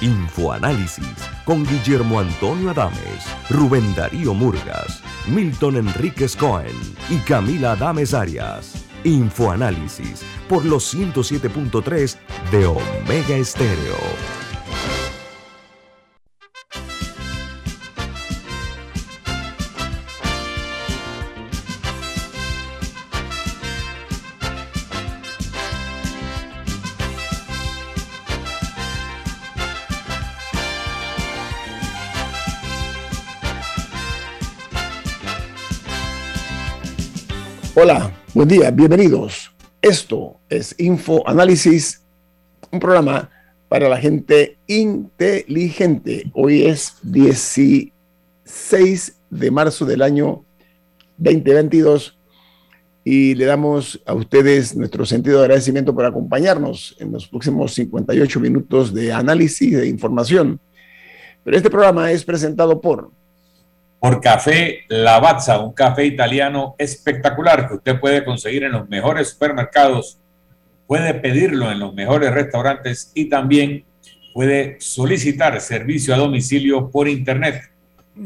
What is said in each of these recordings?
Infoanálisis con Guillermo Antonio Adames, Rubén Darío Murgas, Milton Enríquez Cohen y Camila Adames Arias. Infoanálisis por los 107.3 de Omega Estéreo. Hola, buen día, bienvenidos. Esto es Info Análisis, un programa para la gente inteligente. Hoy es 16 de marzo del año 2022 y le damos a ustedes nuestro sentido de agradecimiento por acompañarnos en los próximos 58 minutos de análisis de información. Pero este programa es presentado por por Café Lavazza, un café italiano espectacular que usted puede conseguir en los mejores supermercados, puede pedirlo en los mejores restaurantes y también puede solicitar servicio a domicilio por internet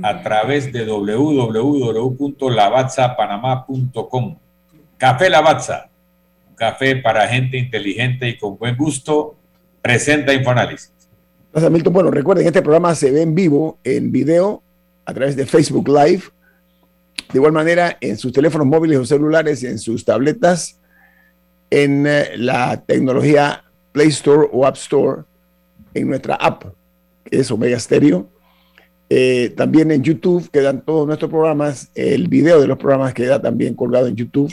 a través de www.lavazzapanamá.com. Café Lavazza, un café para gente inteligente y con buen gusto, presenta Infoanálisis. Gracias, Milton. Bueno, recuerden, este programa se ve en vivo, en video, a través de Facebook Live. De igual manera, en sus teléfonos móviles o celulares, en sus tabletas, en eh, la tecnología Play Store o App Store, en nuestra app, que es Omega Stereo. Eh, también en YouTube quedan todos nuestros programas, el video de los programas queda también colgado en YouTube.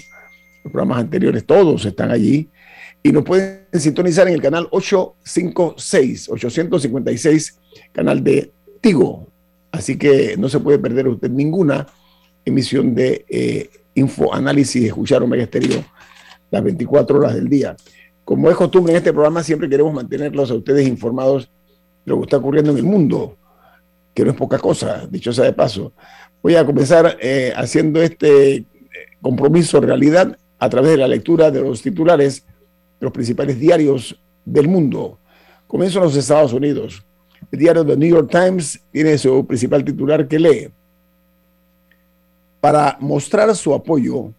Los programas anteriores, todos están allí. Y nos pueden sintonizar en el canal 856, 856, canal de Tigo, Así que no se puede perder usted ninguna emisión de eh, infoanálisis y escuchar Omega Estéreo las 24 horas del día. Como es costumbre en este programa, siempre queremos mantenerlos a ustedes informados de lo que está ocurriendo en el mundo, que no es poca cosa, dicho sea de paso. Voy a comenzar eh, haciendo este eh, compromiso realidad a través de la lectura de los titulares de los principales diarios del mundo. Comienzo en los Estados Unidos. El diario The New York Times tiene su principal titular que lee. Para mostrar su apoyo,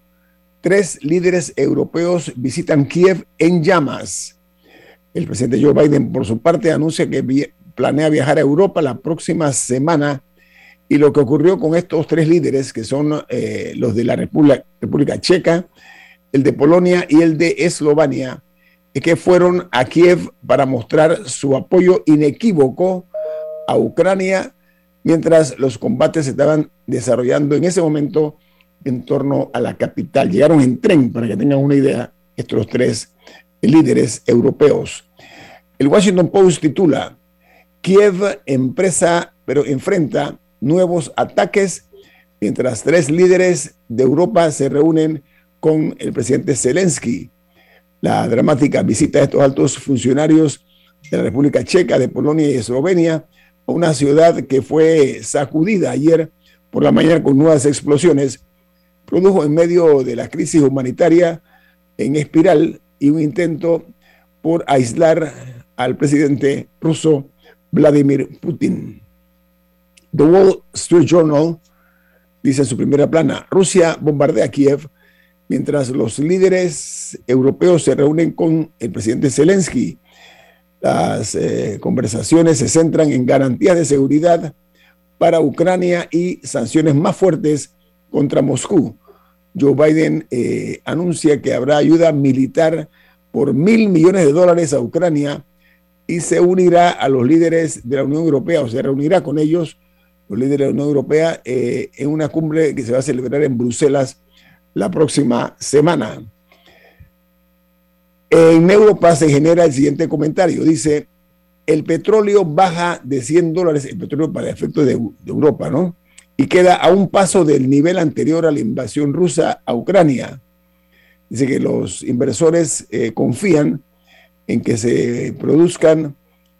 tres líderes europeos visitan Kiev en llamas. El presidente Joe Biden, por su parte, anuncia que planea viajar a Europa la próxima semana. Y lo que ocurrió con estos tres líderes, que son eh, los de la República, República Checa, el de Polonia y el de Eslovenia, que fueron a Kiev para mostrar su apoyo inequívoco a Ucrania mientras los combates se estaban desarrollando en ese momento en torno a la capital. Llegaron en tren, para que tengan una idea, estos tres líderes europeos. El Washington Post titula, Kiev empresa, pero enfrenta nuevos ataques mientras tres líderes de Europa se reúnen con el presidente Zelensky la dramática visita de estos altos funcionarios de la República Checa, de Polonia y Eslovenia a una ciudad que fue sacudida ayer por la mañana con nuevas explosiones, produjo en medio de la crisis humanitaria en espiral y un intento por aislar al presidente ruso Vladimir Putin. The Wall Street Journal dice en su primera plana, Rusia bombardea Kiev mientras los líderes europeos se reúnen con el presidente Zelensky. Las eh, conversaciones se centran en garantías de seguridad para Ucrania y sanciones más fuertes contra Moscú. Joe Biden eh, anuncia que habrá ayuda militar por mil millones de dólares a Ucrania y se unirá a los líderes de la Unión Europea, o se reunirá con ellos, los líderes de la Unión Europea, eh, en una cumbre que se va a celebrar en Bruselas la próxima semana. En Europa se genera el siguiente comentario. Dice, el petróleo baja de 100 dólares, el petróleo para efectos de, Europa, ¿no? y queda a un paso del nivel anterior a la invasión rusa a Ucrania. Dice que los inversores eh, confían en que se produzcan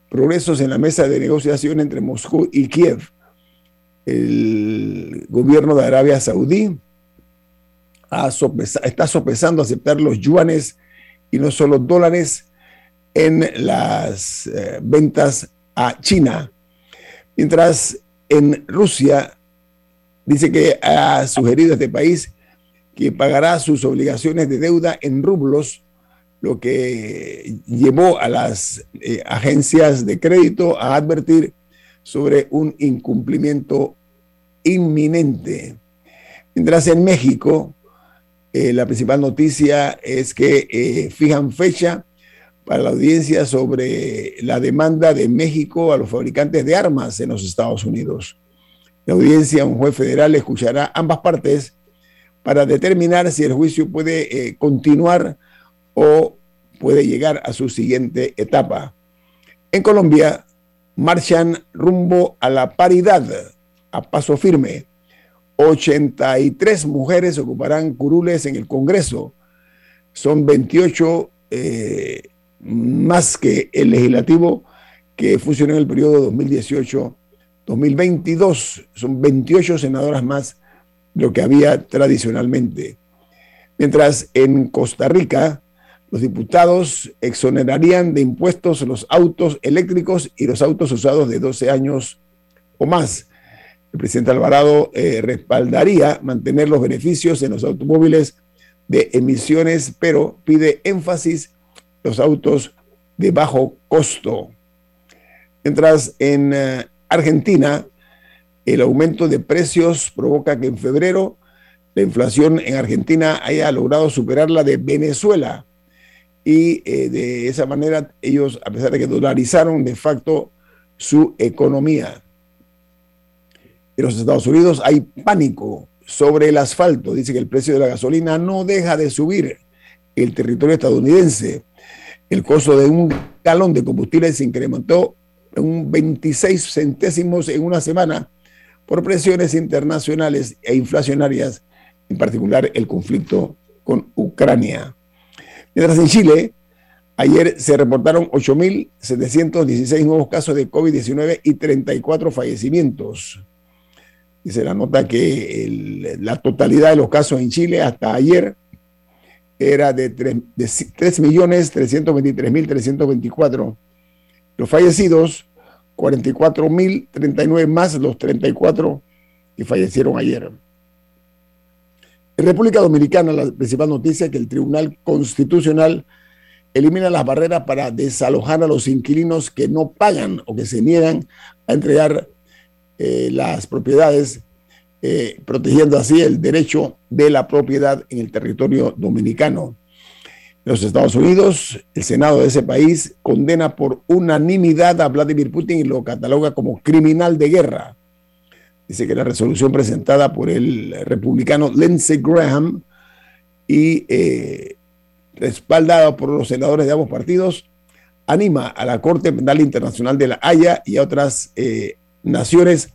progresos en la mesa de negociación entre Moscú y Kiev. El gobierno de Arabia Saudí está sopesando aceptar los yuanes y no solo dólares en las eh, ventas a China. Mientras en Rusia dice que ha sugerido este país que pagará sus obligaciones de deuda en rublos, lo que llevó a las eh, agencias de crédito a advertir sobre un incumplimiento inminente. Mientras en México, eh, la principal noticia es que eh, fijan fecha para la audiencia sobre la demanda de México a los fabricantes de armas en los Estados Unidos. La audiencia, un juez federal escuchará ambas partes para determinar si el juicio puede eh, continuar o puede llegar a su siguiente etapa. En Colombia, marchan rumbo a la paridad a paso firme. 83 mujeres ocuparán curules en el Congreso. Son 28 eh, más que el legislativo que funcionó en el periodo 2018-2022. Son 28 senadoras más lo que había tradicionalmente. Mientras en Costa Rica, los diputados exonerarían de impuestos los autos eléctricos y los autos usados de 12 años o más. El presidente Alvarado eh, respaldaría mantener los beneficios en los automóviles de emisiones, pero pide énfasis los autos de bajo costo. Mientras en eh, Argentina, el aumento de precios provoca que en febrero la inflación en Argentina haya logrado superar la de Venezuela. Y eh, de esa manera ellos, a pesar de que dolarizaron de facto su economía. En los Estados Unidos hay pánico sobre el asfalto. Dice que el precio de la gasolina no deja de subir. El territorio estadounidense, el costo de un galón de combustible se incrementó en un 26 centésimos en una semana por presiones internacionales e inflacionarias, en particular el conflicto con Ucrania. Mientras en Chile, ayer se reportaron 8.716 nuevos casos de COVID-19 y 34 fallecimientos. Dice la nota que la totalidad de los casos en Chile hasta ayer era de 3.323.324. Los fallecidos 44.039 más los 34 que fallecieron ayer. En República Dominicana, la principal noticia es que el Tribunal Constitucional elimina las barreras para desalojar a los inquilinos que no pagan o que se niegan a entregar eh, las propiedades, eh, protegiendo así el derecho de la propiedad en el territorio dominicano los Estados Unidos, el Senado de ese país condena por unanimidad a Vladimir Putin y lo cataloga como criminal de guerra. Dice que la resolución presentada por el republicano Lindsey Graham y eh, respaldada por los senadores de ambos partidos anima a la Corte Penal Internacional de la Haya y a otras eh, naciones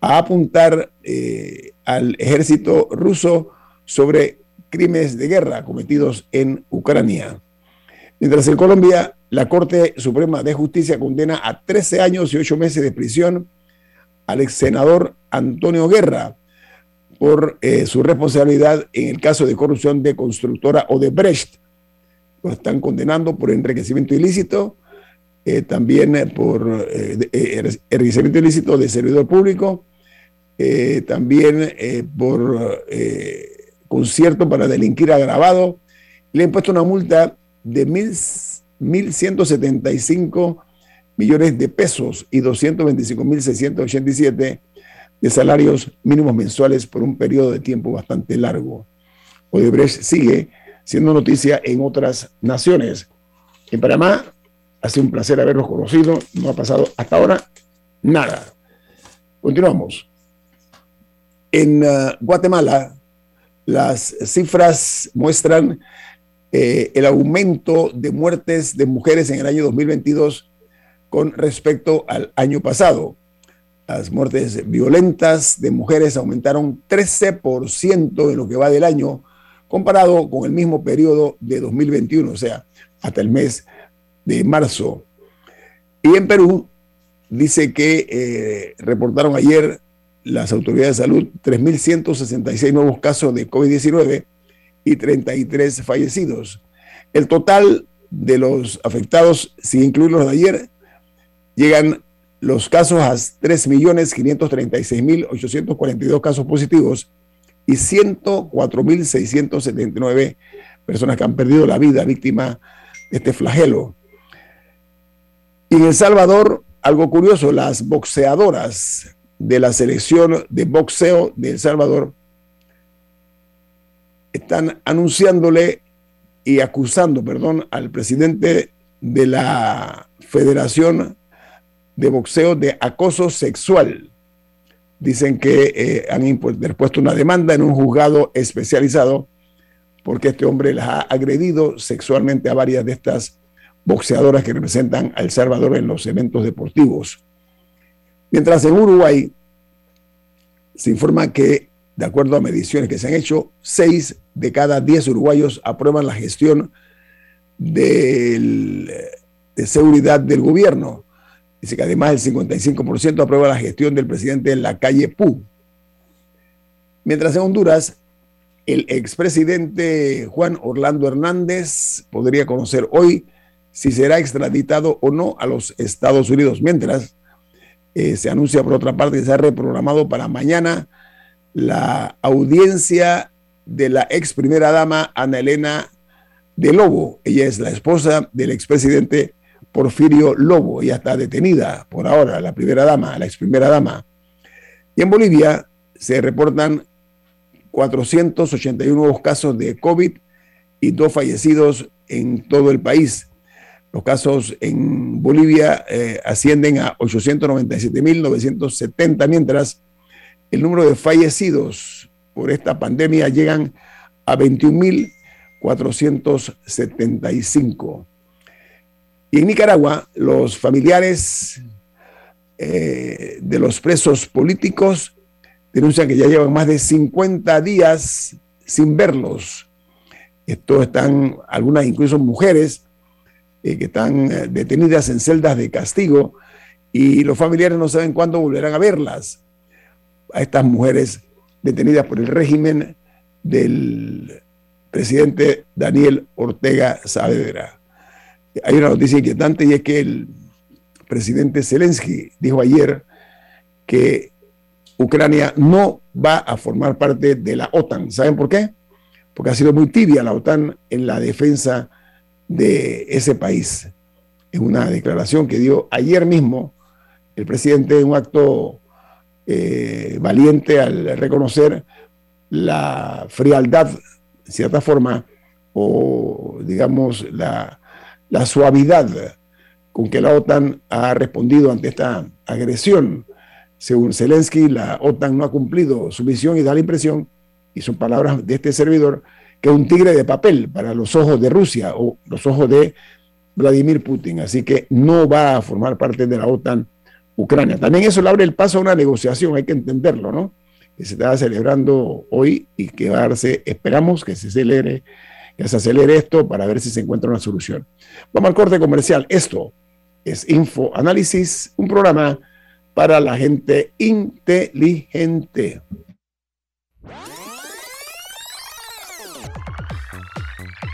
a apuntar eh, al ejército ruso sobre crímenes de guerra cometidos en Ucrania. Mientras en Colombia, la Corte Suprema de Justicia condena a 13 años y 8 meses de prisión al ex senador Antonio Guerra por eh, su responsabilidad en el caso de corrupción de constructora Odebrecht. Lo están condenando por enriquecimiento ilícito, eh, también eh, por enriquecimiento ilícito de servidor público, también por concierto para delinquir agravado, le ha impuesto una multa de 1.175 millones de pesos y 225.687 de salarios mínimos mensuales por un periodo de tiempo bastante largo. Odebrecht sigue siendo noticia en otras naciones. En Panamá, ha sido un placer haberlos conocido. No ha pasado hasta ahora nada. Continuamos. En uh, Guatemala, las cifras muestran eh, el aumento de muertes de mujeres en el año 2022 con respecto al año pasado. Las muertes violentas de mujeres aumentaron 13% en lo que va del año comparado con el mismo periodo de 2021, o sea, hasta el mes de marzo. Y en Perú dice que eh, reportaron ayer las autoridades de salud 3.166 nuevos casos de COVID-19 y 33 fallecidos. El total de los afectados, sin incluir los de ayer, llegan los casos a 3.536.842 casos positivos y 104.679 personas que han perdido la vida víctima de este flagelo. Y en El Salvador, algo curioso, las boxeadoras de la selección de boxeo de El Salvador están anunciándole y acusando, perdón, al presidente de la Federación de Boxeo de acoso sexual. Dicen que eh, han interpuesto una demanda en un juzgado especializado porque este hombre las ha agredido sexualmente a varias de estas boxeadoras que representan a El Salvador en los eventos deportivos. Mientras en Uruguay se informa que, de acuerdo a mediciones que se han hecho, seis de cada diez uruguayos aprueban la gestión de seguridad del gobierno. Dice que además el 55% aprueba la gestión del presidente en la calle Pu. Mientras en Honduras, el expresidente Juan Orlando Hernández podría conocer hoy si será extraditado o no a los Estados Unidos. Mientras eh, se anuncia por otra parte que se ha reprogramado para mañana la audiencia de la ex primera dama Ana Elena de Lobo. Ella es la esposa del expresidente Porfirio Lobo. Ella está detenida por ahora, la primera dama, la ex primera dama. Y en Bolivia se reportan 481 nuevos casos de COVID y dos fallecidos en todo el país. Los casos en Bolivia eh, ascienden a 897.970, mientras el número de fallecidos por esta pandemia llegan a 21.475. Y en Nicaragua, los familiares eh, de los presos políticos denuncian que ya llevan más de 50 días sin verlos. Esto están algunas incluso mujeres eh, que están eh, detenidas en celdas de castigo y los familiares no saben cuándo volverán a verlas, a estas mujeres detenidas por el régimen del presidente Daniel Ortega Saavedra. Hay una noticia inquietante y es que el presidente Zelensky dijo ayer que Ucrania no va a formar parte de la OTAN. ¿Saben por qué? Porque ha sido muy tibia la OTAN en la defensa de ese país. En una declaración que dio ayer mismo el presidente en un acto eh, valiente al reconocer la frialdad, de cierta forma, o digamos la, la suavidad con que la OTAN ha respondido ante esta agresión. Según Zelensky, la OTAN no ha cumplido su misión y da la impresión, y son palabras de este servidor, que un tigre de papel para los ojos de Rusia o los ojos de Vladimir Putin. Así que no va a formar parte de la OTAN Ucrania. También eso le abre el paso a una negociación, hay que entenderlo, ¿no? Que se está celebrando hoy y que va a darse, esperamos que se acelere, que se acelere esto para ver si se encuentra una solución. Vamos al corte comercial. Esto es Info Análisis, un programa para la gente inteligente.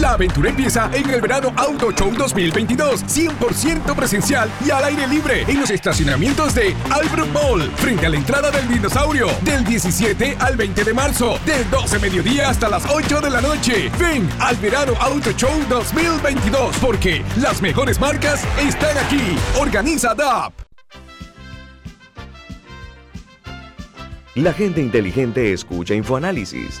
La aventura empieza en el verano Auto Show 2022, 100% presencial y al aire libre en los estacionamientos de Albrook Mall, frente a la entrada del dinosaurio, del 17 al 20 de marzo, de 12 mediodía hasta las 8 de la noche. Ven al verano Auto Show 2022, porque las mejores marcas están aquí. Organiza DAP. La gente inteligente escucha InfoAnálisis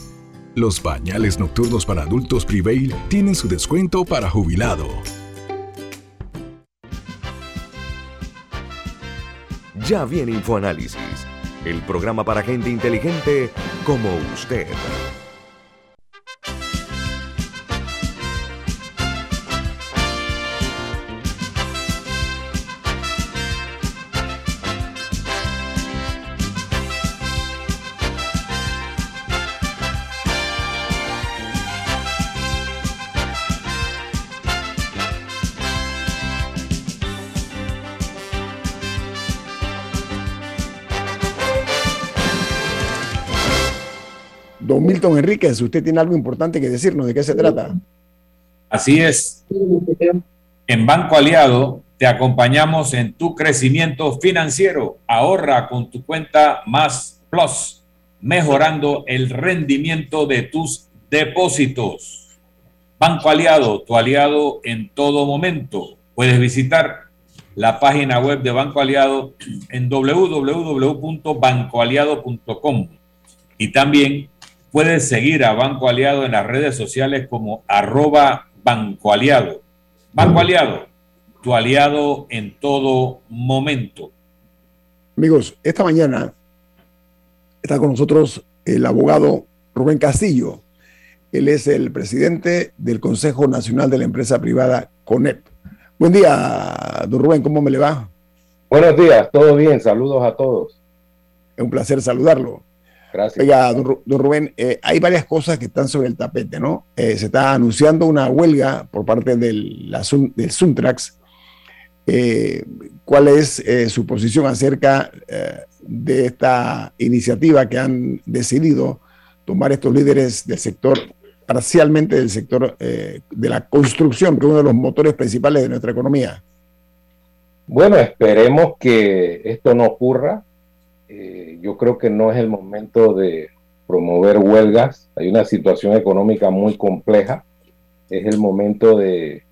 Los pañales nocturnos para adultos Prevail tienen su descuento para jubilado. Ya viene InfoAnálisis, el programa para gente inteligente como usted. Don Milton Enríquez, usted tiene algo importante que decirnos, ¿de qué se trata? Así es. En Banco Aliado te acompañamos en tu crecimiento financiero. Ahorra con tu cuenta Más Plus, mejorando el rendimiento de tus depósitos. Banco Aliado, tu aliado en todo momento. Puedes visitar la página web de Banco Aliado en www.bancoaliado.com y también Puedes seguir a Banco Aliado en las redes sociales como arroba Banco Aliado. Banco Aliado, tu aliado en todo momento. Amigos, esta mañana está con nosotros el abogado Rubén Castillo. Él es el presidente del Consejo Nacional de la Empresa Privada CONEP. Buen día, don Rubén, ¿cómo me le va? Buenos días, todo bien, saludos a todos. Es un placer saludarlo. Gracias. Oiga, don, Rubén, eh, hay varias cosas que están sobre el tapete, ¿no? Eh, se está anunciando una huelga por parte del, la, del Suntrax. Eh, ¿Cuál es su posición acerca de esta iniciativa que han decidido tomar estos líderes del sector, parcialmente del sector de la construcción, que es uno de los motores principales de nuestra economía? Bueno, esperemos que esto no ocurra eh, yo creo que no es el momento de promover huelgas. Hay una situación económica muy compleja. Es el momento de,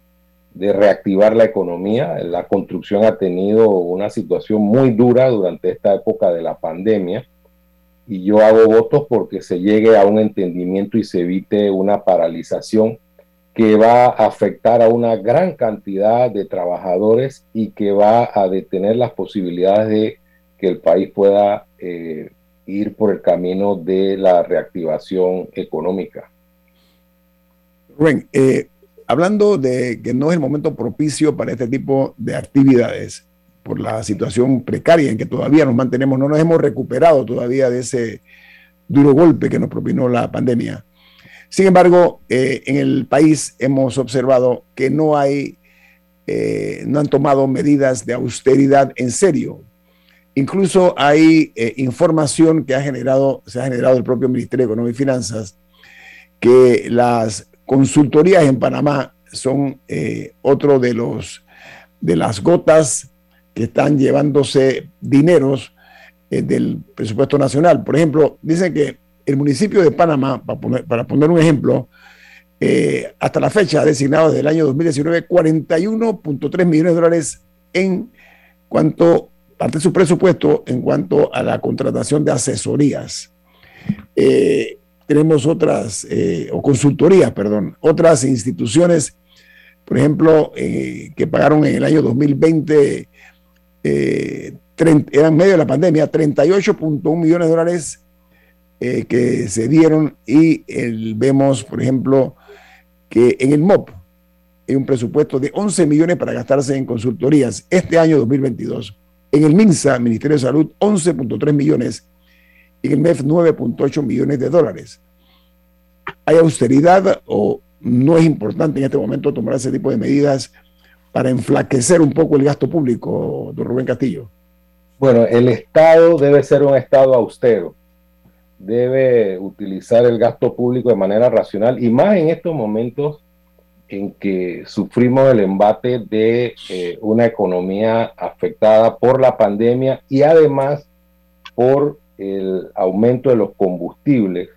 de reactivar la economía. La construcción ha tenido una situación muy dura durante esta época de la pandemia y yo hago votos porque se llegue a un entendimiento y se evite una paralización que va a afectar a una gran cantidad de trabajadores y que va a detener las posibilidades de que el país pueda eh, ir por el camino de la reactivación económica. Rubén, eh, hablando de que no es el momento propicio para este tipo de actividades, por la situación precaria en que todavía nos mantenemos, no nos hemos recuperado todavía de ese duro golpe que nos propinó la pandemia. Sin embargo, eh, en el país hemos observado que no hay, no han tomado medidas de austeridad en serio. Incluso hay eh, información que ha generado, se ha generado el propio Ministerio de Economía y Finanzas, que las consultorías en Panamá son eh, otro de los de las gotas que están llevándose dineros eh, del presupuesto nacional. Por ejemplo, dicen que el municipio de Panamá, para poner, para poner un ejemplo, hasta la fecha ha designado desde el año 2019 41.3 millones de dólares en cuanto parte de su presupuesto en cuanto a la contratación de asesorías. Eh, tenemos otras, eh, o consultorías, perdón, otras instituciones, por ejemplo, eh, que pagaron en el año 2020, eran medio de la pandemia, 38.1 millones de dólares que se dieron y vemos, por ejemplo, que en el MOP hay un presupuesto de 11 millones para gastarse en consultorías este año 2022. En el MINSA, Ministerio de Salud, 11.3 millones. Y en el MEF, 9.8 millones de dólares. ¿Hay austeridad o no es importante en este momento tomar ese tipo de medidas para enflaquecer un poco el gasto público, don Rubén Castillo? Bueno, el Estado debe ser un Estado austero, debe utilizar el gasto público de manera racional y más en estos momentos en que sufrimos el embate de eh, una economía afectada por la pandemia y además por el aumento de los combustibles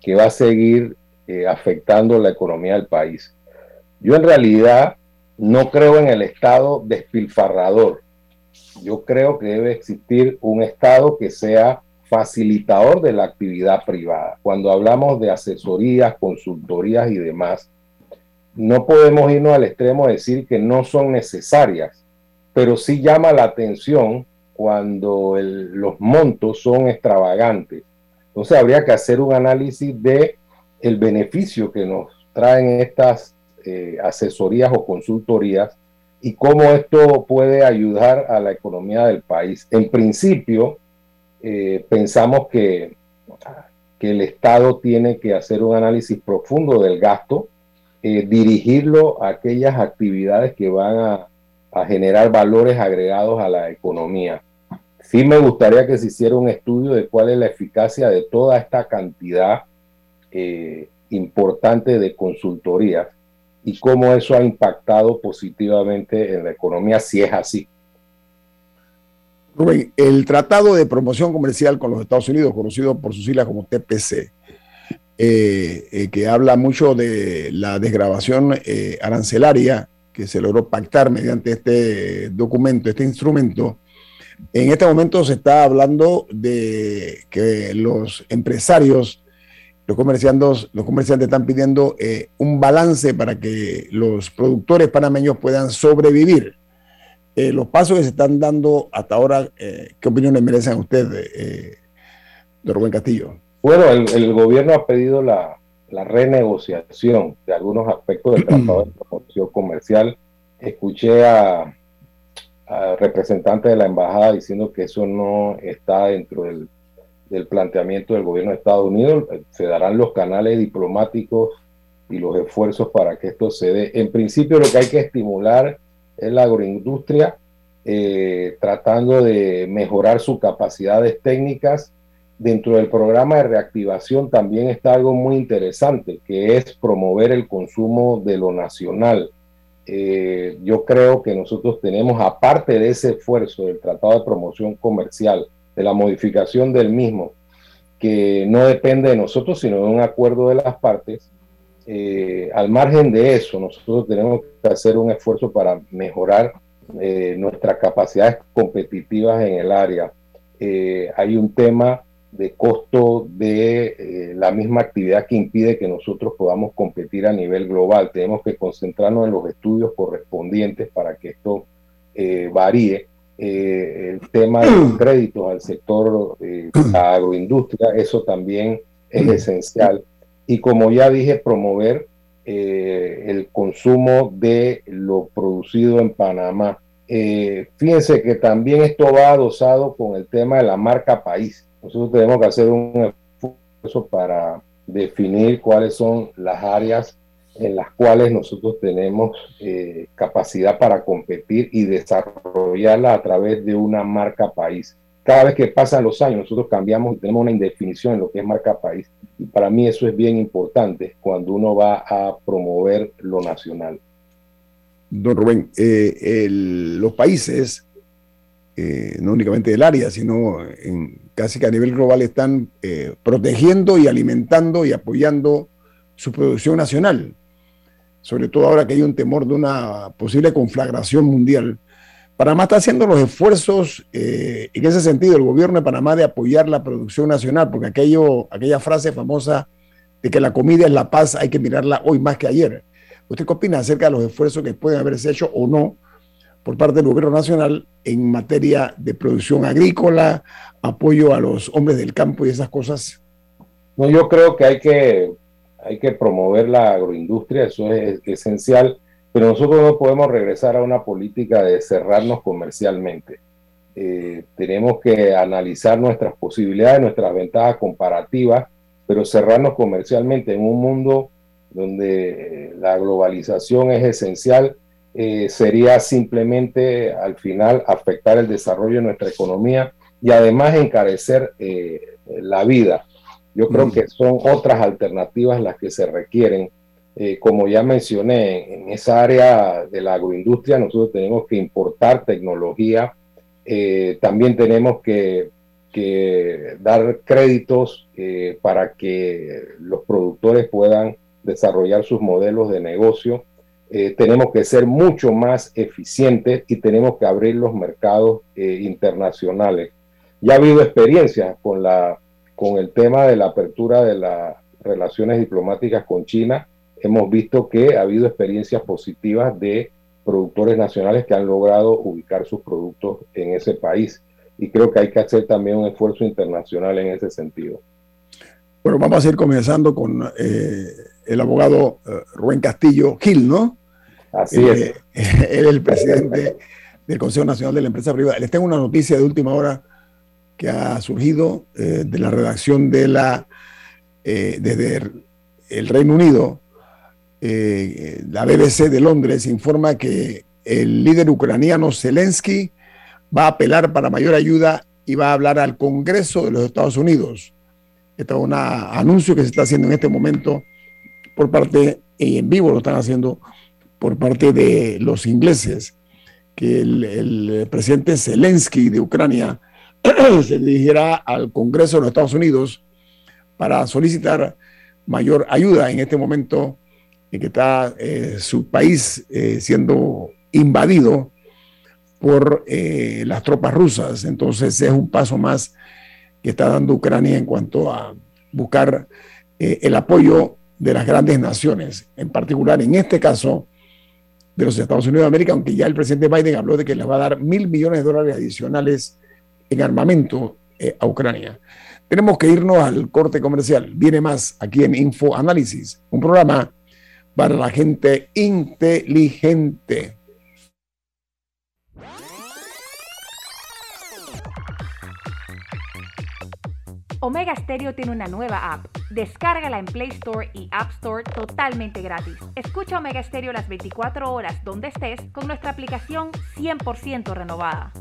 que va a seguir eh, afectando la economía del país. Yo en realidad no creo en el Estado despilfarrador. Yo creo que debe existir un Estado que sea facilitador de la actividad privada. Cuando hablamos de asesorías, consultorías y demás, no podemos irnos al extremo de decir que no son necesarias, pero sí llama la atención cuando los montos son extravagantes. Entonces habría que hacer un análisis de el beneficio que nos traen estas eh, asesorías o consultorías y cómo esto puede ayudar a la economía del país. En principio, eh, pensamos que, que, el Estado tiene que hacer un análisis profundo del gasto, eh, dirigirlo a aquellas actividades que van a, generar valores agregados a la economía. Sí me gustaría que se hiciera un estudio de cuál es la eficacia de toda esta cantidad eh, importante de consultorías y cómo eso ha impactado positivamente en la economía, si es así. Rubén, el Tratado de Promoción Comercial con los Estados Unidos, conocido por sus siglas como TPC, eh, eh, que habla mucho de la desgrabación arancelaria que se logró pactar mediante este documento, este instrumento, en este momento se está hablando de que los empresarios los comerciantes, los comerciantes están pidiendo eh, un balance para que los productores panameños puedan sobrevivir. Eh, los pasos que se están dando hasta ahora, eh, ¿qué opiniones merecen a usted, eh, de Rubén Castillo? Bueno, el, gobierno ha pedido la, renegociación de algunos aspectos del Tratado de Promoción Comercial. Escuché a, a representantes de la embajada diciendo que eso no está dentro del del planteamiento del gobierno de Estados Unidos. Se darán los canales diplomáticos y los esfuerzos para que esto se dé. En principio lo que hay que estimular es la agroindustria, eh, tratando de mejorar sus capacidades técnicas. Dentro del programa de reactivación también está algo muy interesante, que es promover el consumo de lo nacional. Eh, yo creo que nosotros tenemos, aparte de ese esfuerzo del Tratado de Promoción Comercial, de la modificación del mismo, que no depende de nosotros, sino de un acuerdo de las partes. Eh, al margen de eso, nosotros tenemos que hacer un esfuerzo para mejorar eh, nuestras capacidades competitivas en el área. Eh, hay un tema de costo de la misma actividad que impide que nosotros podamos competir a nivel global. Tenemos que concentrarnos en los estudios correspondientes para que esto varíe eh, el tema de los créditos al sector eh, agroindustria, eso también es esencial. Y como ya dije, promover eh, el consumo de lo producido en Panamá. fíjense que también esto va adosado con el tema de la marca país. Nosotros tenemos que hacer un esfuerzo para definir cuáles son las áreas en las cuales nosotros tenemos eh, capacidad para competir y desarrollarla a través de una marca país. Cada vez que pasan los años, nosotros cambiamos y tenemos una indefinición en lo que es marca país. Y para mí eso es bien importante cuando uno va a promover lo nacional. Don Rubén, eh, los países, eh, no únicamente del área, sino en, casi que a nivel global, están protegiendo y alimentando y apoyando su producción nacional sobre todo ahora que hay un temor de una posible conflagración mundial. Panamá está haciendo los esfuerzos eh, en ese sentido, el gobierno de Panamá, de apoyar la producción nacional, porque aquello, aquella frase famosa de que la comida es la paz, hay que mirarla hoy más que ayer. ¿Usted qué opina acerca de los esfuerzos que pueden haberse hecho o no por parte del gobierno nacional en materia de producción agrícola, apoyo a los hombres del campo y esas cosas? No, yo creo que hay que hay que promover la agroindustria, eso es esencial, pero nosotros no podemos regresar a una política de cerrarnos comercialmente. Eh, tenemos que analizar nuestras posibilidades, nuestras ventajas comparativas pero cerrarnos comercialmente en un mundo donde la globalización es esencial, eh, sería simplemente al final afectar el desarrollo de nuestra economía y además encarecer eh, la vida. Yo creo mm. que son otras alternativas las que se requieren. Eh, como ya mencioné, en esa área de la agroindustria nosotros tenemos que importar tecnología, también tenemos que, que dar créditos para que los productores puedan desarrollar sus modelos de negocio. Eh, tenemos que ser mucho más eficientes y tenemos que abrir los mercados eh, internacionales. Ya ha habido experiencias con, la, con el tema de la apertura de las relaciones diplomáticas con China. Hemos visto que ha habido experiencias positivas de productores nacionales que han logrado ubicar sus productos en ese país. Y creo que hay que hacer también un esfuerzo internacional en ese sentido. Bueno, vamos a ir comenzando con eh, el abogado eh, Rubén Castillo Gil, ¿no? Así es. Eh, él es el presidente del Consejo Nacional de la Empresa Privada. Les tengo una noticia de última hora que ha surgido eh, de la redacción de la, desde el Reino Unido. la BBC de Londres informa que el líder ucraniano Zelensky va a apelar para mayor ayuda y va a hablar al Congreso de los Estados Unidos. Este es un anuncio que se está haciendo en este momento por parte, y en vivo lo están haciendo por parte de los ingleses, que el, presidente Zelensky de Ucrania se dirigirá al Congreso de los Estados Unidos para solicitar mayor ayuda en este momento en que está eh, su país eh, siendo invadido por eh, las tropas rusas. Entonces es un paso más que está dando Ucrania en cuanto a buscar el apoyo de las grandes naciones, en particular en este caso de los Estados Unidos de América, aunque ya el presidente Biden habló de que les va a dar mil millones de dólares adicionales en armamento eh, a Ucrania. Tenemos que irnos al corte comercial. Viene más aquí en Info Análisis, un programa para la gente inteligente. Omega Stereo tiene una nueva app. Descárgala en Play Store y App Store totalmente gratis. Escucha Omega Stereo las 24 horas donde estés con nuestra aplicación 100% renovada.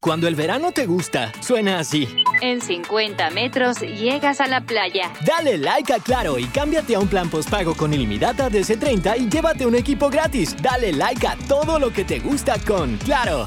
Cuando el verano te gusta, suena así. En 50 metros llegas a la playa. Dale like a Claro y cámbiate a un plan postpago con ilimitada de C30 y llévate un equipo gratis. Dale like a todo lo que te gusta con Claro.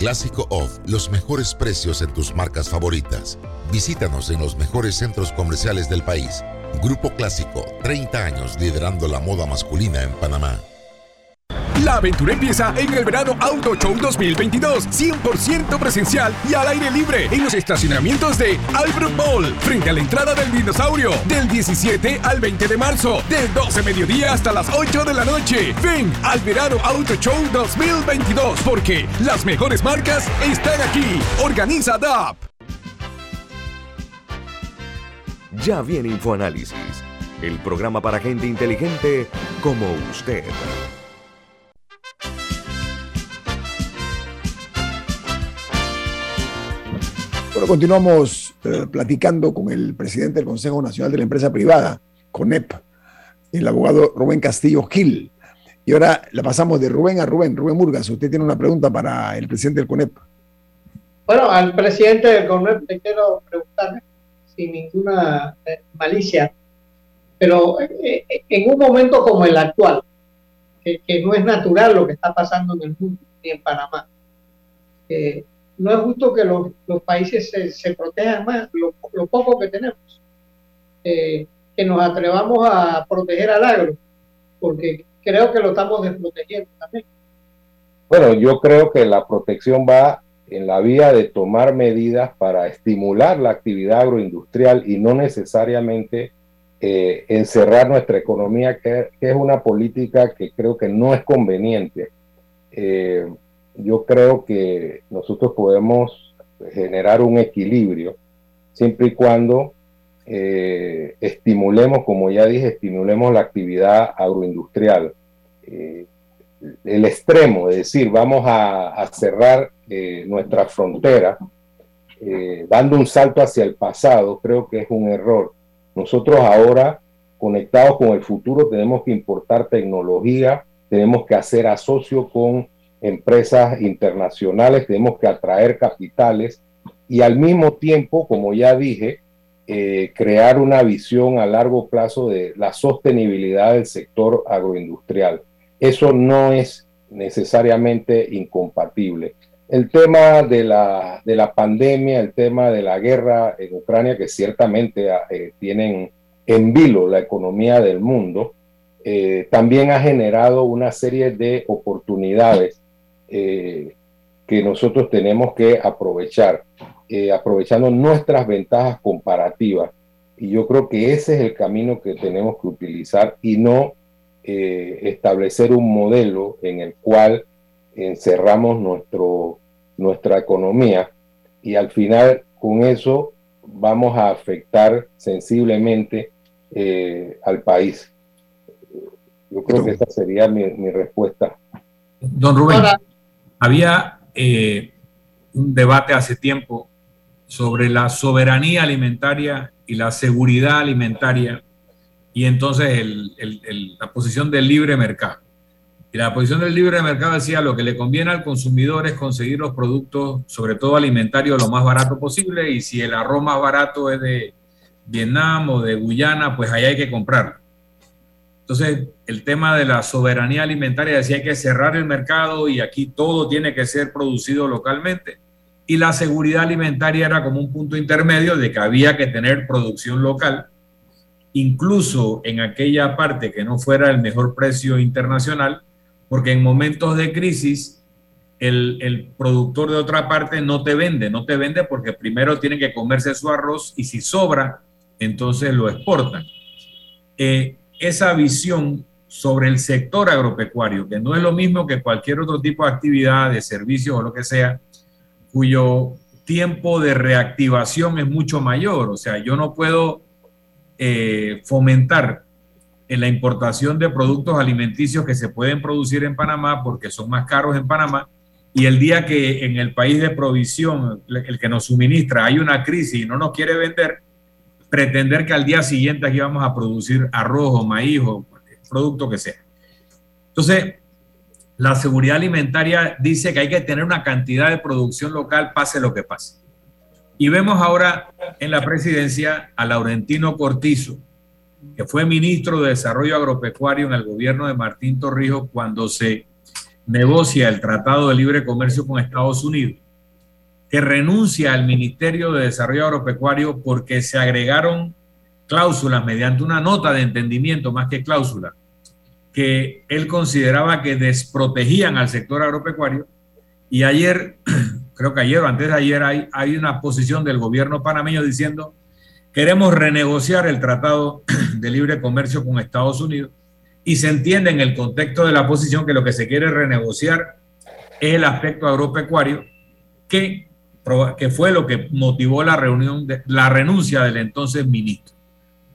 Clásico Off, los mejores precios en tus marcas favoritas. Visítanos en los mejores centros comerciales del país. Grupo Clásico, 30 años liderando la moda masculina en Panamá. La aventura empieza en el verano Auto Show 2022, 100% presencial y al aire libre en los estacionamientos de Albrook Mall, frente a la entrada del dinosaurio, del 17 al 20 de marzo, del 12 mediodía hasta las 8 de la noche. Ven al verano Auto Show 2022, porque las mejores marcas están aquí. Organiza DAP. Ya viene InfoAnálisis, el programa para gente inteligente como usted. Continuamos eh, platicando con el presidente del Consejo Nacional de la Empresa Privada, CONEP, el abogado Rubén Castillo Gil. Y ahora la pasamos de Rubén a Rubén. Rubén Murgas, usted tiene una pregunta para el presidente del CONEP. Bueno, al presidente del CONEP le quiero preguntar sin ninguna eh, malicia, pero eh, en un momento como el actual, que, no es natural lo que está pasando en el mundo ni en Panamá, no es justo que los, países se, protejan más, lo, lo, poco que tenemos, que nos atrevamos a proteger al agro, porque creo que lo estamos desprotegiendo también. Bueno, yo creo que la protección va en la vía de tomar medidas para estimular la actividad agroindustrial y no necesariamente eh, encerrar nuestra economía, que, es una política que creo que no es conveniente. Eh, yo creo que nosotros podemos generar un equilibrio siempre y cuando eh, estimulemos, como ya dije, estimulemos la actividad agroindustrial el extremo, es decir, vamos a, cerrar eh, nuestra frontera, eh, dando un salto hacia el pasado, creo que es un error. Nosotros ahora, conectados con el futuro, tenemos que importar tecnología, tenemos que hacer asocio con empresas internacionales, tenemos que atraer capitales y al mismo tiempo, como ya dije, eh, crear una visión a largo plazo de la sostenibilidad del sector agroindustrial eso no es necesariamente incompatible. El tema de la, de la pandemia, el tema de la guerra en Ucrania, que ciertamente eh, tienen en vilo la economía del mundo, eh, también ha generado una serie de oportunidades eh, que nosotros tenemos que aprovechar, aprovechando nuestras ventajas comparativas. Y yo creo que ese es el camino que tenemos que utilizar y no eh, establecer un modelo en el cual encerramos nuestro, nuestra economía y al final con eso vamos a afectar sensiblemente eh, al país. Yo creo que esa sería mi, respuesta. Don Rubén, había eh, un debate hace tiempo sobre la soberanía alimentaria y la seguridad alimentaria y entonces la posición del libre mercado. Y la posición del libre mercado decía lo que le conviene al consumidor es conseguir los productos, sobre todo alimentarios, lo más barato posible y si el arroz más barato es de Vietnam o de Guyana, pues ahí hay que comprarlo. Entonces, el tema de la soberanía alimentaria decía hay que cerrar el mercado y aquí todo tiene que ser producido localmente. Y la seguridad alimentaria era como un punto intermedio de que había que tener producción local incluso en aquella parte que no fuera el mejor precio internacional, porque en momentos de crisis el, productor de otra parte no te vende, no te vende porque primero tiene que comerse su arroz y si sobra, entonces lo exportan. Eh, esa visión sobre el sector agropecuario, que no es lo mismo que cualquier otro tipo de actividad, de servicio o lo que sea, cuyo tiempo de reactivación es mucho mayor. O sea, yo no puedo eh, fomentar en la importación de productos alimenticios que se pueden producir en Panamá porque son más caros en Panamá y el día que en el país de provisión, el que nos suministra, hay una crisis y no nos quiere vender, pretender que al día siguiente aquí vamos a producir arroz o maíz o producto que sea. Entonces, la seguridad alimentaria dice que hay que tener una cantidad de producción local, pase lo que pase. Y vemos ahora en la presidencia a Laurentino Cortizo, que fue ministro de Desarrollo Agropecuario en el gobierno de Martín Torrijos cuando se negocia el Tratado de Libre Comercio con Estados Unidos, que renuncia al Ministerio de Desarrollo Agropecuario porque se agregaron cláusulas mediante una nota de entendimiento más que cláusula, que él consideraba que desprotegían al sector agropecuario. Y ayer creo que ayer o antes de ayer hay, hay una posición del gobierno panameño diciendo queremos renegociar el tratado de libre comercio con Estados Unidos y se entiende en el contexto de la posición que lo que se quiere renegociar es el aspecto agropecuario que, que fue lo que motivó la reunión de, la renuncia del entonces ministro.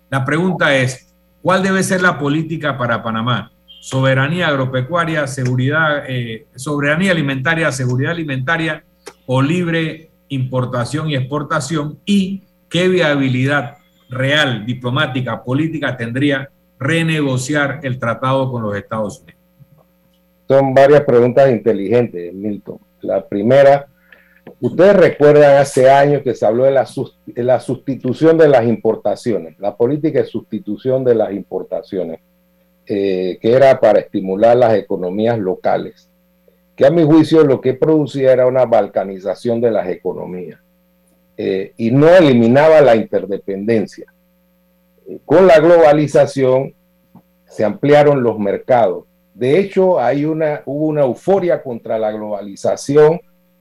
La pregunta es, ¿cuál debe ser la política para Panamá? Soberanía agropecuaria, seguridad, eh, soberanía alimentaria, seguridad alimentaria o libre importación y exportación y qué viabilidad real, diplomática, política tendría renegociar el tratado con los Estados Unidos? Son varias preguntas inteligentes, Milton. La primera, Ustedes recuerdan hace años que se habló de la, sustitución de las importaciones, la política de sustitución de las importaciones, eh, que era para estimular las economías locales, que a mi juicio lo que producía era una balcanización de las economías eh, y no eliminaba la interdependencia. con la globalización se ampliaron los mercados. De hecho, hay una, hubo una euforia contra la globalización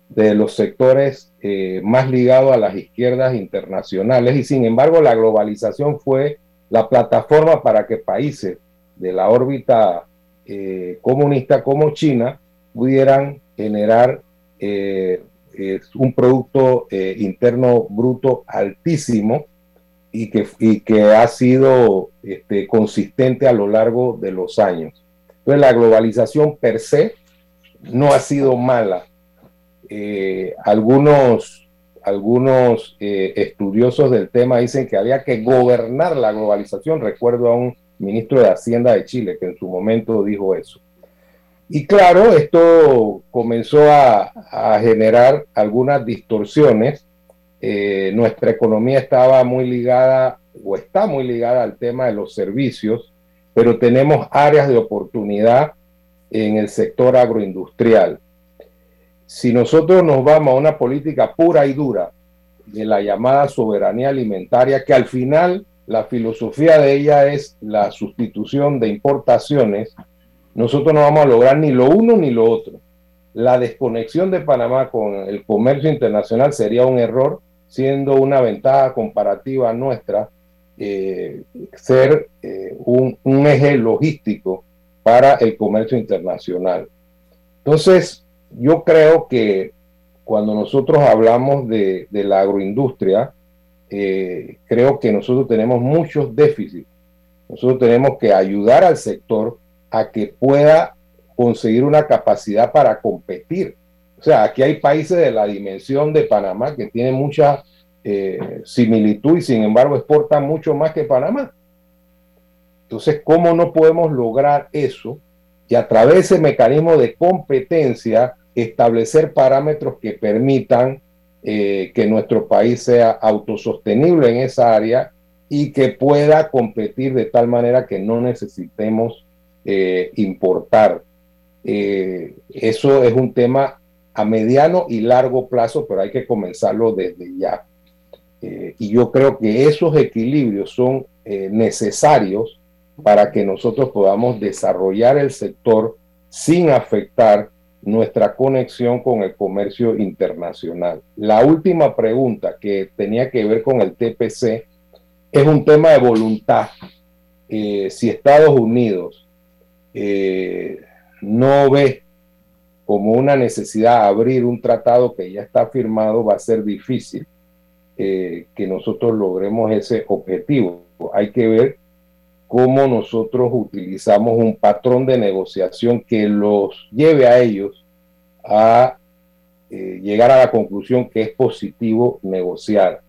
de los sectores eh, más ligados a las izquierdas internacionales y sin embargo la globalización fue la plataforma para que países de la órbita eh, comunista como China pudieran generar eh, un producto interno bruto altísimo y que, y que ha sido este, consistente a lo largo de los años. Entonces la globalización per se no ha sido mala, eh, algunos, algunos eh, estudiosos del tema dicen que había que gobernar la globalización. Recuerdo a un ministro de Hacienda de Chile que en su momento dijo eso. Y claro, esto comenzó a, generar algunas distorsiones. Eh, nuestra economía estaba muy ligada o está muy ligada al tema de los servicios, pero tenemos áreas de oportunidad en el sector agroindustrial si nosotros nos vamos a una política pura y dura de la llamada soberanía alimentaria, que al final la filosofía de ella es la sustitución de importaciones, nosotros no vamos a lograr ni lo uno ni lo otro. La desconexión de Panamá con el comercio internacional sería un error, siendo una ventaja comparativa nuestra eh, ser eh, un, un eje logístico para el comercio internacional. Entonces, yo creo que cuando nosotros hablamos de, la agroindustria, eh, creo que nosotros tenemos muchos déficits. Nosotros tenemos que ayudar al sector a que pueda conseguir una capacidad para competir. O sea, aquí hay países de la dimensión de Panamá que tienen mucha eh, similitud y sin embargo exportan mucho más que Panamá. Entonces, ¿cómo no podemos lograr eso? Y a través de ese mecanismo de competencia, establecer parámetros que permitan eh, que nuestro país sea autosostenible en esa área y que pueda competir de tal manera que no necesitemos eh, importar. Eh, eso es un tema a mediano y largo plazo, pero hay que comenzarlo desde ya. y yo creo que esos equilibrios son necesarios para que nosotros podamos desarrollar el sector sin afectar nuestra conexión con el comercio internacional. La última pregunta que tenía que ver con el TPC es un tema de voluntad. Eh, si Estados Unidos eh, no ve como una necesidad abrir un tratado que ya está firmado, va a ser difícil eh, que nosotros logremos ese objetivo. Hay que ver cómo nosotros utilizamos un patrón de negociación que los lleve a ellos a eh, llegar a la conclusión que es positivo negociar.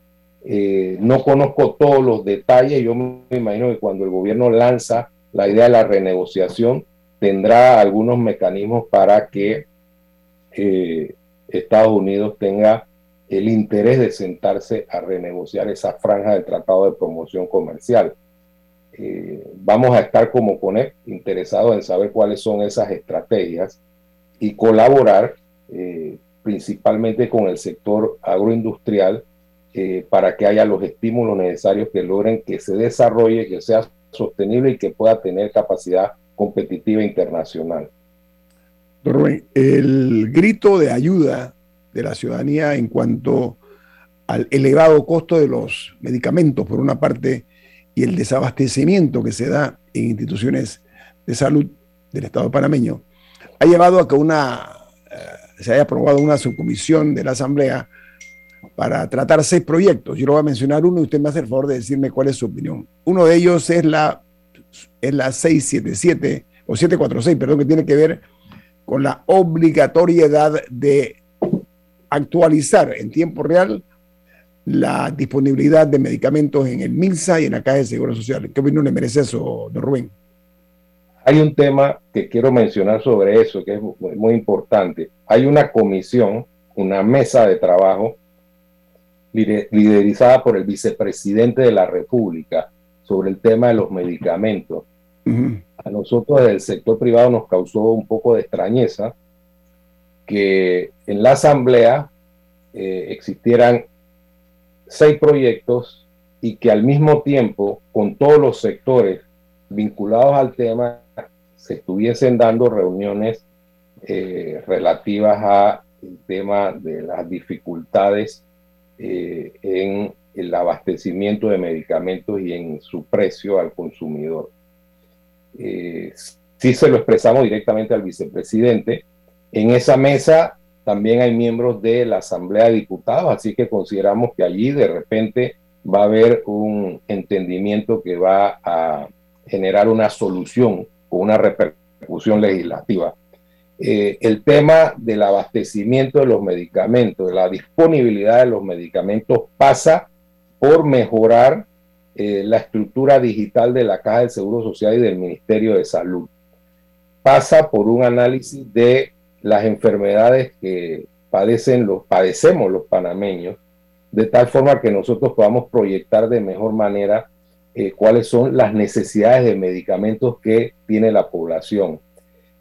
Eh, no conozco todos los detalles, yo me imagino que cuando el gobierno lanza la idea de la renegociación, tendrá algunos mecanismos para que eh, Estados Unidos tenga el interés de sentarse a renegociar esa franja del Tratado de Promoción Comercial. Eh, vamos a estar como CONEP interesados en saber cuáles son esas estrategias y colaborar eh, principalmente con el sector agroindustrial eh, para que haya los estímulos necesarios que logren que se desarrolle, que sea sostenible y que pueda tener capacidad competitiva internacional. El grito de ayuda de la ciudadanía en cuanto al elevado costo de los medicamentos, por una parte, y el desabastecimiento que se da en instituciones de salud del Estado panameño ha llevado a que una, eh, se haya aprobado una subcomisión de la Asamblea para tratar seis proyectos. Yo lo voy a mencionar uno y usted me hace el favor de decirme cuál es su opinión. Uno de ellos es la, es la 677 o 746, perdón, que tiene que ver con la obligatoriedad de actualizar en tiempo real la disponibilidad de medicamentos en el MILSA y en la Caja de Seguro Social. ¿Qué opinión le merece eso, don Rubén? Hay un tema que quiero mencionar sobre eso, que es muy importante. Hay una comisión una mesa de trabajo liderizada por el vicepresidente de la República sobre el tema de los medicamentos. A nosotros del sector privado nos causó un poco de extrañeza que en la asamblea eh, existieran seis proyectos y que al mismo tiempo con todos los sectores vinculados al tema se estuviesen dando reuniones eh, relativas a el tema de las dificultades eh, en el abastecimiento de medicamentos y en su precio al consumidor. Eh, sí se lo expresamos directamente al vicepresidente. En esa mesa también hay miembros de la Asamblea de Diputados, así que consideramos que allí de repente va a haber un entendimiento que va a generar una solución o una repercusión legislativa. Eh, el tema del abastecimiento de los medicamentos, de la disponibilidad de los medicamentos pasa por mejorar eh, la estructura digital de la Caja del Seguro Social y del Ministerio de Salud. Pasa por un análisis de las enfermedades que padecen los, padecemos los panameños, de tal forma que nosotros podamos proyectar de mejor manera eh, cuáles son las necesidades de medicamentos que tiene la población.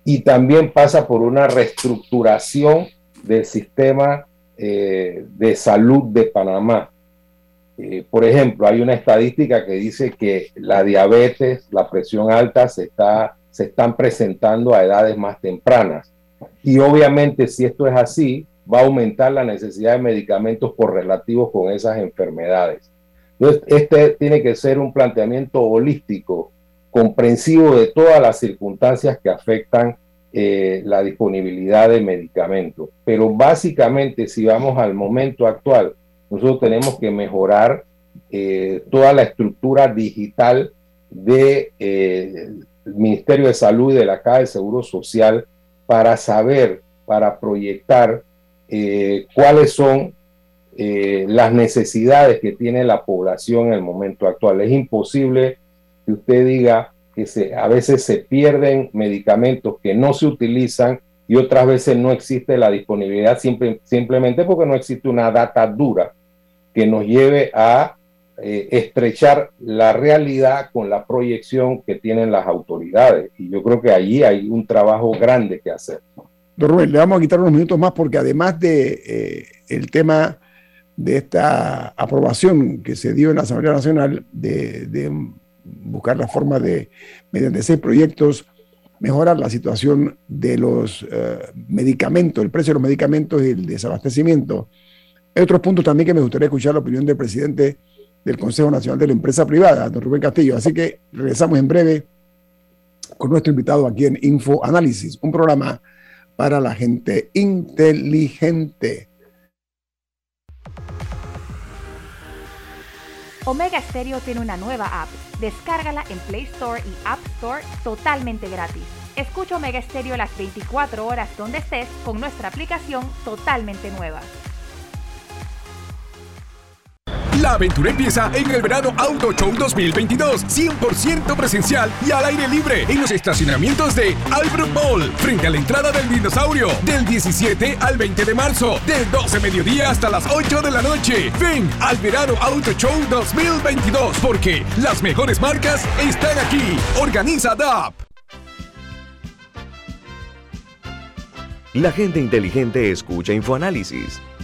Y también pasa por una reestructuración del sistema eh, de salud de Panamá. Eh, por ejemplo, hay una estadística que dice que la diabetes, la presión alta se, está, se están presentando a edades más tempranas. Y obviamente si esto es así, va a aumentar la necesidad de medicamentos correlativos con esas enfermedades. Entonces, este tiene que ser un planteamiento holístico, comprensivo de todas las circunstancias que afectan eh, la disponibilidad de medicamentos. Pero básicamente, si vamos al momento actual, nosotros tenemos que mejorar eh, toda la estructura digital del de, eh, Ministerio de Salud y de la Caja de Seguro Social para saber, para proyectar cuáles son eh, las necesidades que tiene la población en el momento actual. Es imposible que usted diga que se, a veces se pierden medicamentos que no se utilizan y otras veces no existe la disponibilidad simplemente porque no existe una data dura que nos lleve a eh, estrechar la realidad con la proyección que tienen las autoridades. Y yo creo que allí hay un trabajo grande que hacer. Don Rubén, le vamos a quitar unos minutos más porque además de eh, tema de esta aprobación que se dio en la Asamblea Nacional de, buscar la forma de, mediante seis proyectos, mejorar la situación de los eh, medicamentos, el precio de los medicamentos y el desabastecimiento. Hay otros puntos también que me gustaría escuchar la opinión del presidente del Consejo Nacional de la Empresa Privada, don Rubén Castillo. Así que regresamos en breve con nuestro invitado aquí en Info Análisis, un programa para la gente inteligente. Omega Stereo tiene una nueva app. Descárgala en Play Store y App Store totalmente gratis. Escucha Omega Stereo las 24 horas donde estés con nuestra aplicación totalmente nueva. La aventura empieza en el verano Auto Show 2022, 100% presencial y al aire libre en los estacionamientos de Albrook Mall, frente a la entrada del dinosaurio, del 17 al 20 de marzo, del 12 mediodía hasta las 8 de la noche. Ven al verano Auto Show 2022, porque las mejores marcas están aquí. Organiza DAP. La gente inteligente escucha InfoAnálisis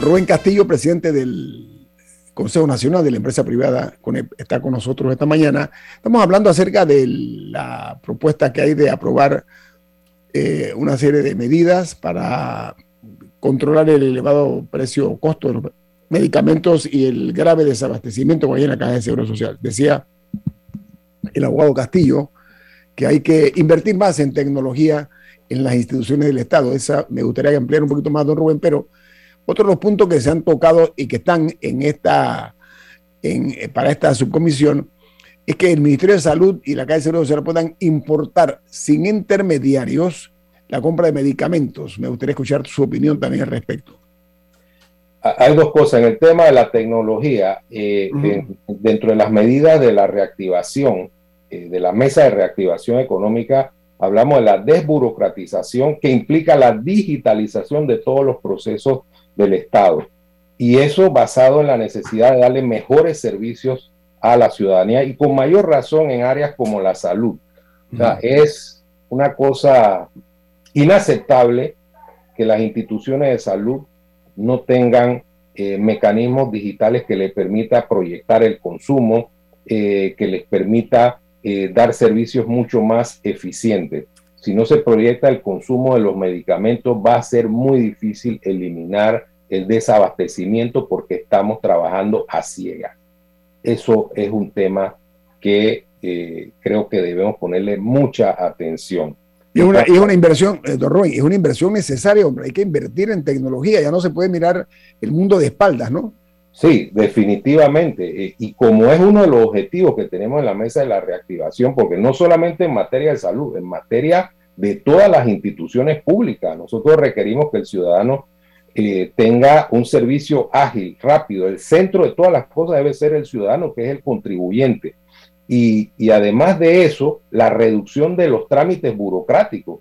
Rubén Castillo, presidente del Consejo Nacional de la Empresa Privada, está con nosotros esta mañana. Estamos hablando acerca de la propuesta que hay de aprobar eh, una serie de medidas para controlar el elevado precio costo de los medicamentos y el grave desabastecimiento que hay en la caja de seguro social. Decía el abogado Castillo que hay que invertir más en tecnología en las instituciones del Estado. Esa me gustaría ampliar un poquito más, don Rubén, pero otro de los puntos que se han tocado y que están en esta, en, para esta subcomisión es que el Ministerio de Salud y la Caja de Seguro Social puedan importar sin intermediarios la compra de medicamentos. Me gustaría escuchar su opinión también al respecto. Hay dos cosas. En el tema de la tecnología, eh, dentro de las medidas de la reactivación, eh, de la mesa de reactivación económica, hablamos de la desburocratización que implica la digitalización de todos los procesos del Estado. Y eso basado en la necesidad de darle mejores servicios a la ciudadanía y con mayor razón en áreas como la salud. O sea, es una cosa inaceptable que las instituciones de salud no tengan eh, mecanismos digitales que les permita proyectar el consumo, eh, que les permita eh, dar servicios mucho más eficientes. Si no se proyecta el consumo de los medicamentos, va a ser muy difícil eliminar el desabastecimiento porque estamos trabajando a ciegas. Eso es un tema que creo que debemos ponerle mucha atención. Y es una, es una inversión, eh, don Roy, es una inversión necesaria, hombre. Hay que invertir en tecnología, ya no se puede mirar el mundo de espaldas, ¿no? Sí, definitivamente. Eh, y como es uno de los objetivos que tenemos en la mesa de la reactivación, porque no solamente en materia de salud, en materia de todas las instituciones públicas, nosotros requerimos que el ciudadano eh, tenga un servicio ágil, rápido. El centro de todas las cosas debe ser el ciudadano, que es el contribuyente. Y, además de eso, la reducción de los trámites burocráticos.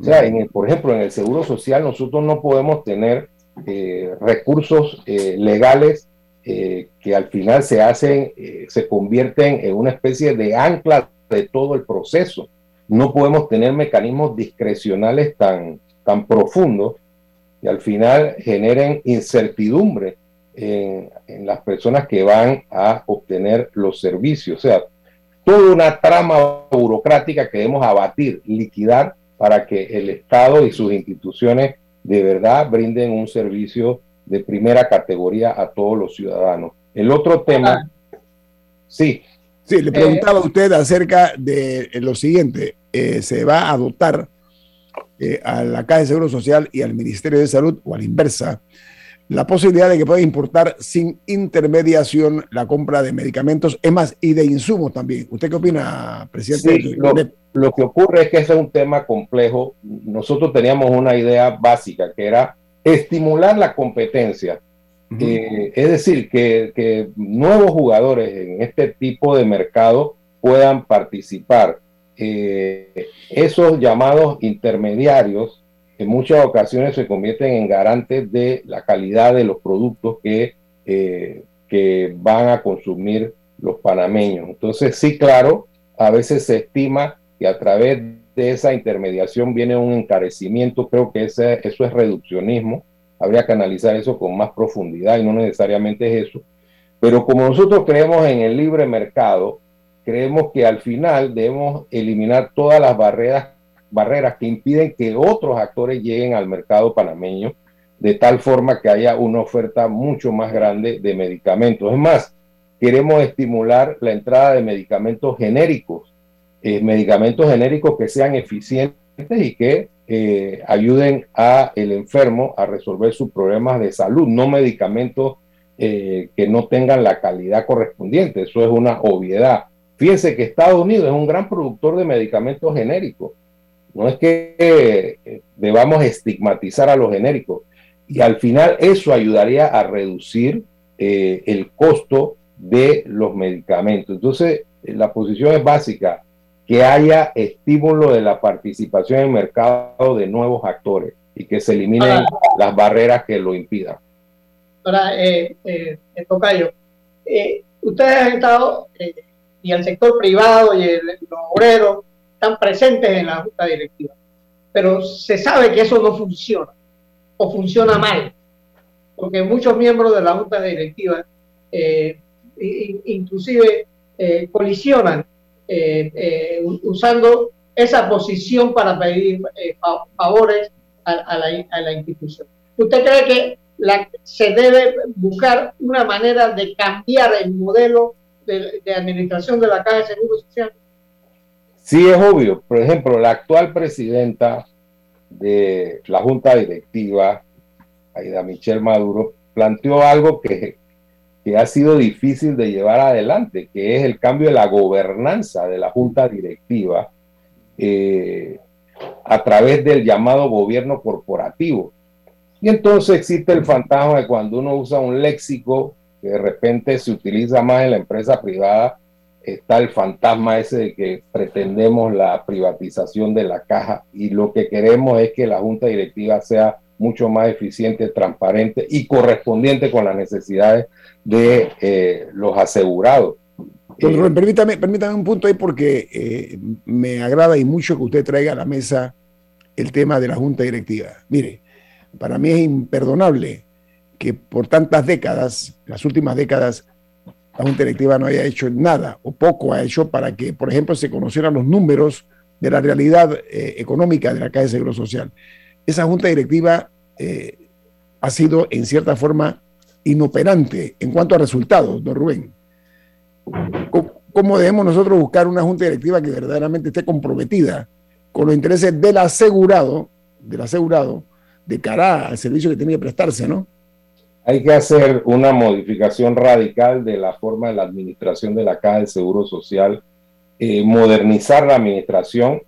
O sea, en por ejemplo, en el Seguro Social nosotros no podemos tener eh, recursos eh, legales eh, que al final se hacen, se convierten en una especie de ancla de todo el proceso. No podemos tener mecanismos discrecionales tan, tan profundos que al final generen incertidumbre en, en las personas que van a obtener los servicios. O sea, toda una trama burocrática que debemos abatir, liquidar para que el Estado y sus instituciones de verdad brinden un servicio de primera categoría a todos los ciudadanos. El otro tema, sí. Sí, le preguntaba a usted acerca de lo siguiente, eh, se va a dotar eh, a la Caja de Seguro Social y al Ministerio de Salud, o a la inversa, la posibilidad de que pueda importar sin intermediación la compra de medicamentos, es más, y de insumos también. ¿Usted qué opina, presidente? lo, que ocurre es que ese es un tema complejo. Nosotros teníamos una idea básica, que era estimular la competencia. Eh, es decir, que, nuevos jugadores en este tipo de mercado puedan participar. Eh, esos llamados intermediarios en muchas ocasiones se convierten en garantes de la calidad de los productos que, eh, que van a consumir los panameños. Entonces, sí, claro, a veces se estima que a través de esa intermediación viene un encarecimiento, creo que ese, eso es reduccionismo, habría que analizar eso con más profundidad y no necesariamente es eso. Pero como nosotros creemos en el libre mercado, creemos que al final debemos eliminar todas las barreras barreras que impiden que otros actores lleguen al mercado panameño de tal forma que haya una oferta mucho más grande de medicamentos. Es más, queremos estimular la entrada de medicamentos genéricos, eh, medicamentos genéricos que sean eficientes y que eh, ayuden a el enfermo a resolver sus problemas de salud, no medicamentos eh, que no tengan la calidad correspondiente. Eso es una obviedad. Fíjense que Estados Unidos es un gran productor de medicamentos genéricos no es que eh, debamos estigmatizar a los genéricos. Y al final eso ayudaría a reducir eh, el costo de los medicamentos. Entonces, eh, la posición es básica, que haya estímulo de la participación en el mercado de nuevos actores y que se eliminen las barreras que lo impidan. Ahora, eh, eh, Tocayo, ustedes han estado, y el sector privado y el, los obreros, están presentes en la junta directiva. Pero se sabe que eso no funciona o funciona mal. porque muchos miembros de la junta directiva eh, inclusive eh, colisionan eh, usando esa posición para pedir favores a, la, institución. ¿Usted cree que se debe buscar una manera de cambiar el modelo de, administración de la Caja de Seguro Social? Sí, es obvio. Por ejemplo, la actual presidenta de la Junta Directiva, Aida Michelle Maduro, planteó algo que, que ha sido difícil de llevar adelante, que es el cambio de la gobernanza de la Junta Directiva eh, a través del llamado gobierno corporativo. Y entonces existe el fantasma de cuando uno usa un léxico que de repente se utiliza más en la empresa privada, está el fantasma ese de que pretendemos la privatización de la caja y lo que queremos es que la junta directiva sea mucho más eficiente, transparente y correspondiente con las necesidades de eh, los asegurados. Eh, permítame, permítame un punto ahí porque eh, me agrada y mucho que usted traiga a la mesa el tema de la junta directiva. Mire, para mí es imperdonable que por tantas décadas, las últimas décadas, la Junta Directiva no haya hecho nada o poco ha hecho para que, por ejemplo, se conocieran los números de la realidad eh, económica de la Caja de Seguro Social. Esa Junta Directiva eh, ha sido, en cierta forma, inoperante en cuanto a resultados, don Rubén. ¿Cómo, debemos nosotros buscar una Junta Directiva que verdaderamente esté comprometida con los intereses del asegurado, del asegurado, de cara al servicio que tiene que prestarse, ¿no? Hay que hacer una modificación radical de la forma de la administración de la Caja del Seguro Social, eh, modernizar la administración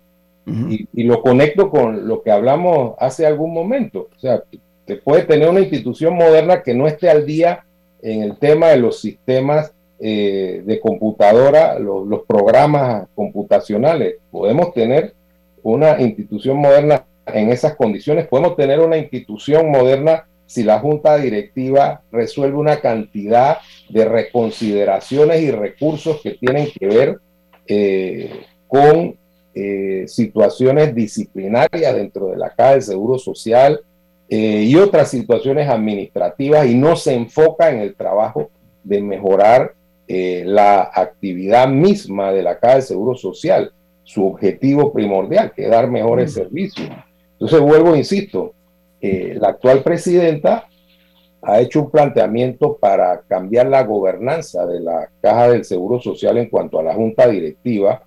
y, lo conecto con lo que hablamos hace algún momento. O sea, se puede tener una institución moderna que no esté al día en el tema de los sistemas eh, de computadora, los programas computacionales. Podemos tener una institución moderna en esas condiciones, podemos tener una institución moderna si la junta directiva resuelve una cantidad de reconsideraciones y recursos que tienen que ver eh, con eh, situaciones disciplinarias dentro de la Caja del Seguro Social eh, y otras situaciones administrativas y no se enfoca en el trabajo de mejorar la actividad misma de la Caja del Seguro Social, su objetivo primordial, que es dar mejores mm. servicios. Entonces, vuelvo, insisto, eh, la actual presidenta ha hecho un planteamiento para cambiar la gobernanza de la Caja del Seguro Social en cuanto a la junta directiva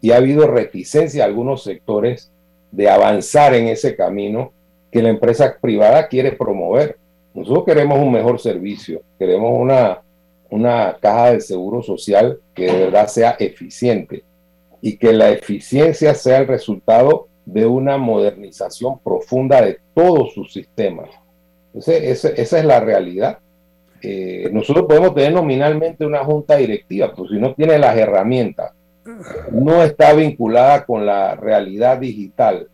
y ha habido reticencia a algunos sectores de avanzar en ese camino que la empresa privada quiere promover. Nosotros queremos un mejor servicio, queremos una, una caja del seguro social que de verdad sea eficiente y que la eficiencia sea el resultado de una modernización profunda de todos sus sistemas. esa, es la realidad. Eh, nosotros podemos tener nominalmente una junta directiva, pero si no tiene las herramientas, no está vinculada con la realidad digital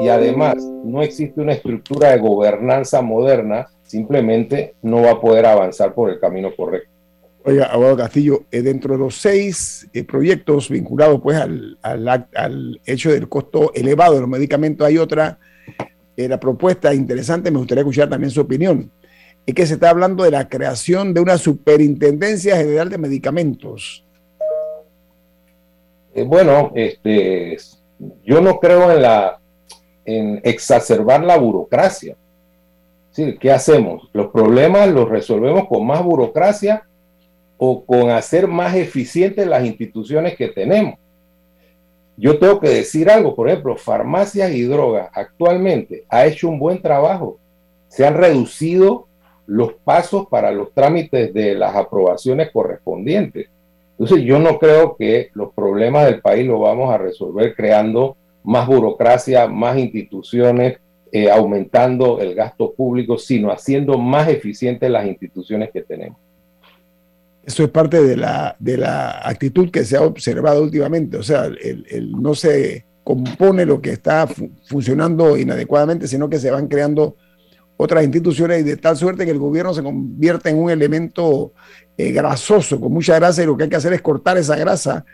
y además no existe una estructura de gobernanza moderna, simplemente no va a poder avanzar por el camino correcto. Oiga, abogado Castillo, eh, dentro de los seis eh, proyectos vinculados pues al, al, hecho del costo elevado de los medicamentos, hay otra eh, la propuesta interesante, me gustaría escuchar también su opinión, es que se está hablando de la creación de una superintendencia general de medicamentos. bueno, este, yo no creo en la en exacerbar la burocracia. ¿Qué hacemos? Los problemas los resolvemos con más burocracia o con hacer más eficientes las instituciones que tenemos. Yo tengo que decir algo, por ejemplo, farmacias y drogas actualmente ha hecho un buen trabajo. Se han reducido los pasos para los trámites de las aprobaciones correspondientes. Entonces yo no creo que los problemas del país los vamos a resolver creando más burocracia, más instituciones, eh, aumentando el gasto público, sino haciendo más eficientes las instituciones que tenemos. Eso es parte de la, de la actitud que se ha observado últimamente. O sea, el, no se compone lo que está funcionando inadecuadamente, sino que se van creando otras instituciones y de tal suerte que el gobierno se convierte en un elemento eh, grasoso, con mucha grasa, y lo que hay que hacer es cortar esa grasa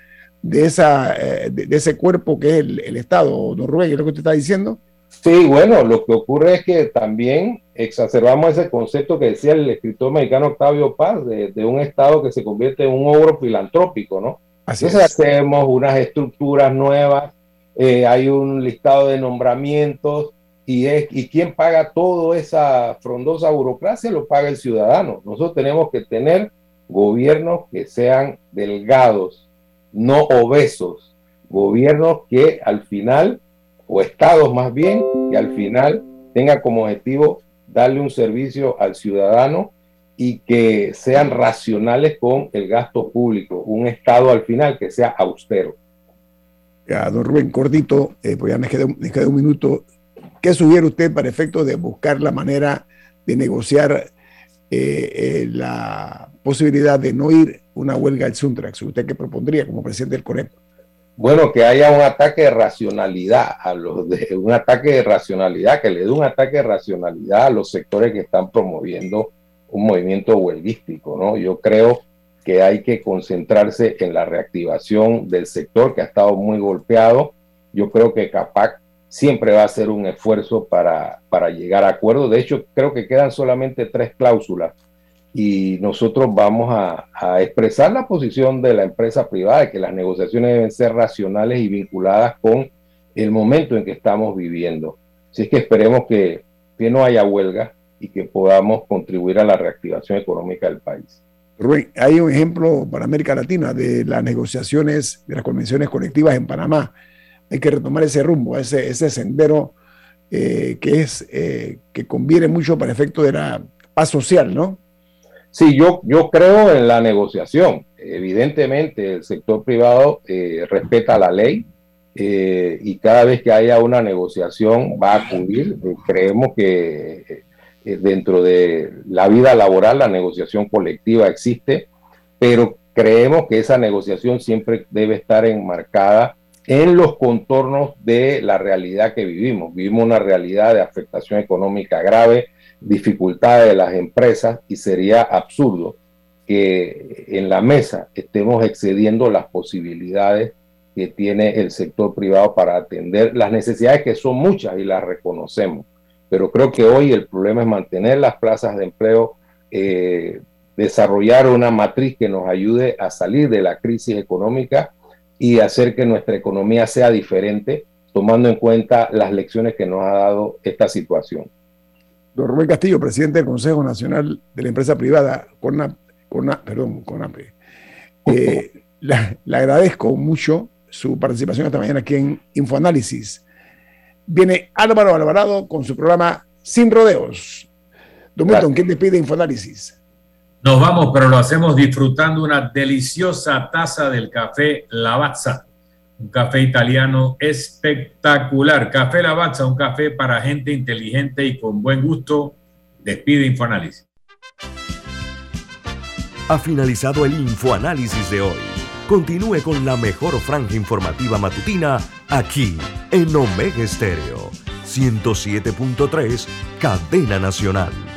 de, esa, eh, de, ese cuerpo que es el, Estado. Don Rubén, ¿qué es lo que usted está diciendo? Sí, bueno, lo que ocurre es que también exacerbamos ese concepto que decía el escritor mexicano Octavio Paz, de, un Estado que se convierte en un ogro filantrópico, ¿no? Así Entonces hacemos unas estructuras nuevas, eh, hay un listado de nombramientos, y, es, y quién paga toda esa frondosa burocracia lo paga el ciudadano. Nosotros tenemos que tener gobiernos que sean delgados, no obesos, gobiernos que al final o estados más bien, que al final tengan como objetivo darle un servicio al ciudadano y que sean racionales con el gasto público, un estado al final que sea austero. Ya, don Rubén, cortito, eh, pues ya me queda un minuto. ¿Qué sugiere usted para efecto de buscar la manera de negociar eh, eh, la posibilidad de no ir una huelga al Suntrax? ¿Usted qué propondría como presidente del CONEP? Bueno, que haya un ataque de racionalidad a los de un ataque de racionalidad, que le dé un ataque de racionalidad a los sectores que están promoviendo un movimiento huelguístico, ¿no? Yo creo que hay que concentrarse en la reactivación del sector que ha estado muy golpeado. Yo creo que CAPAC siempre va a hacer un esfuerzo para, para llegar a acuerdos. De hecho, creo que quedan solamente tres cláusulas y nosotros vamos a, expresar la posición de la empresa privada de que las negociaciones deben ser racionales y vinculadas con el momento en que estamos viviendo. Así es que esperemos que, que no haya huelga y que podamos contribuir a la reactivación económica del país. Rubén, hay un ejemplo para América Latina de las negociaciones de las convenciones colectivas en Panamá. Hay que retomar ese rumbo, ese, ese sendero eh, que es eh, que conviene mucho para efecto de la paz social, ¿no? Sí, yo, yo creo en la negociación. Evidentemente, el sector privado eh, respeta la ley eh, y cada vez que haya una negociación va a acudir. Eh, creemos que dentro de la vida laboral la negociación colectiva existe, pero creemos que esa negociación siempre debe estar enmarcada en los contornos de la realidad que vivimos. Vivimos una realidad de afectación económica grave, dificultades de las empresas y sería absurdo que en la mesa estemos excediendo las posibilidades que tiene el sector privado para atender las necesidades que son muchas y las reconocemos. Pero creo que hoy el problema es mantener las plazas de empleo, eh, desarrollar una matriz que nos ayude a salir de la crisis económica y hacer que nuestra economía sea diferente, tomando en cuenta las lecciones que nos ha dado esta situación. Don Rubén Castillo, presidente del Consejo Nacional de la Empresa Privada, perdón, CONAPE. Eh, le agradezco mucho su participación esta mañana aquí en Infoanálisis. Viene Álvaro Alvarado con su programa Sin Rodeos. Don Milton, ¿quién pide Infoanálisis? Nos vamos, pero lo hacemos disfrutando una deliciosa taza del café Lavazza un café italiano espectacular. Café Lavazza, un café para gente inteligente y con buen gusto. Despide Infoanálisis. Ha finalizado el Infoanálisis de hoy. Continúe con la mejor franja informativa matutina aquí en Omega Estéreo 107.3, Cadena Nacional.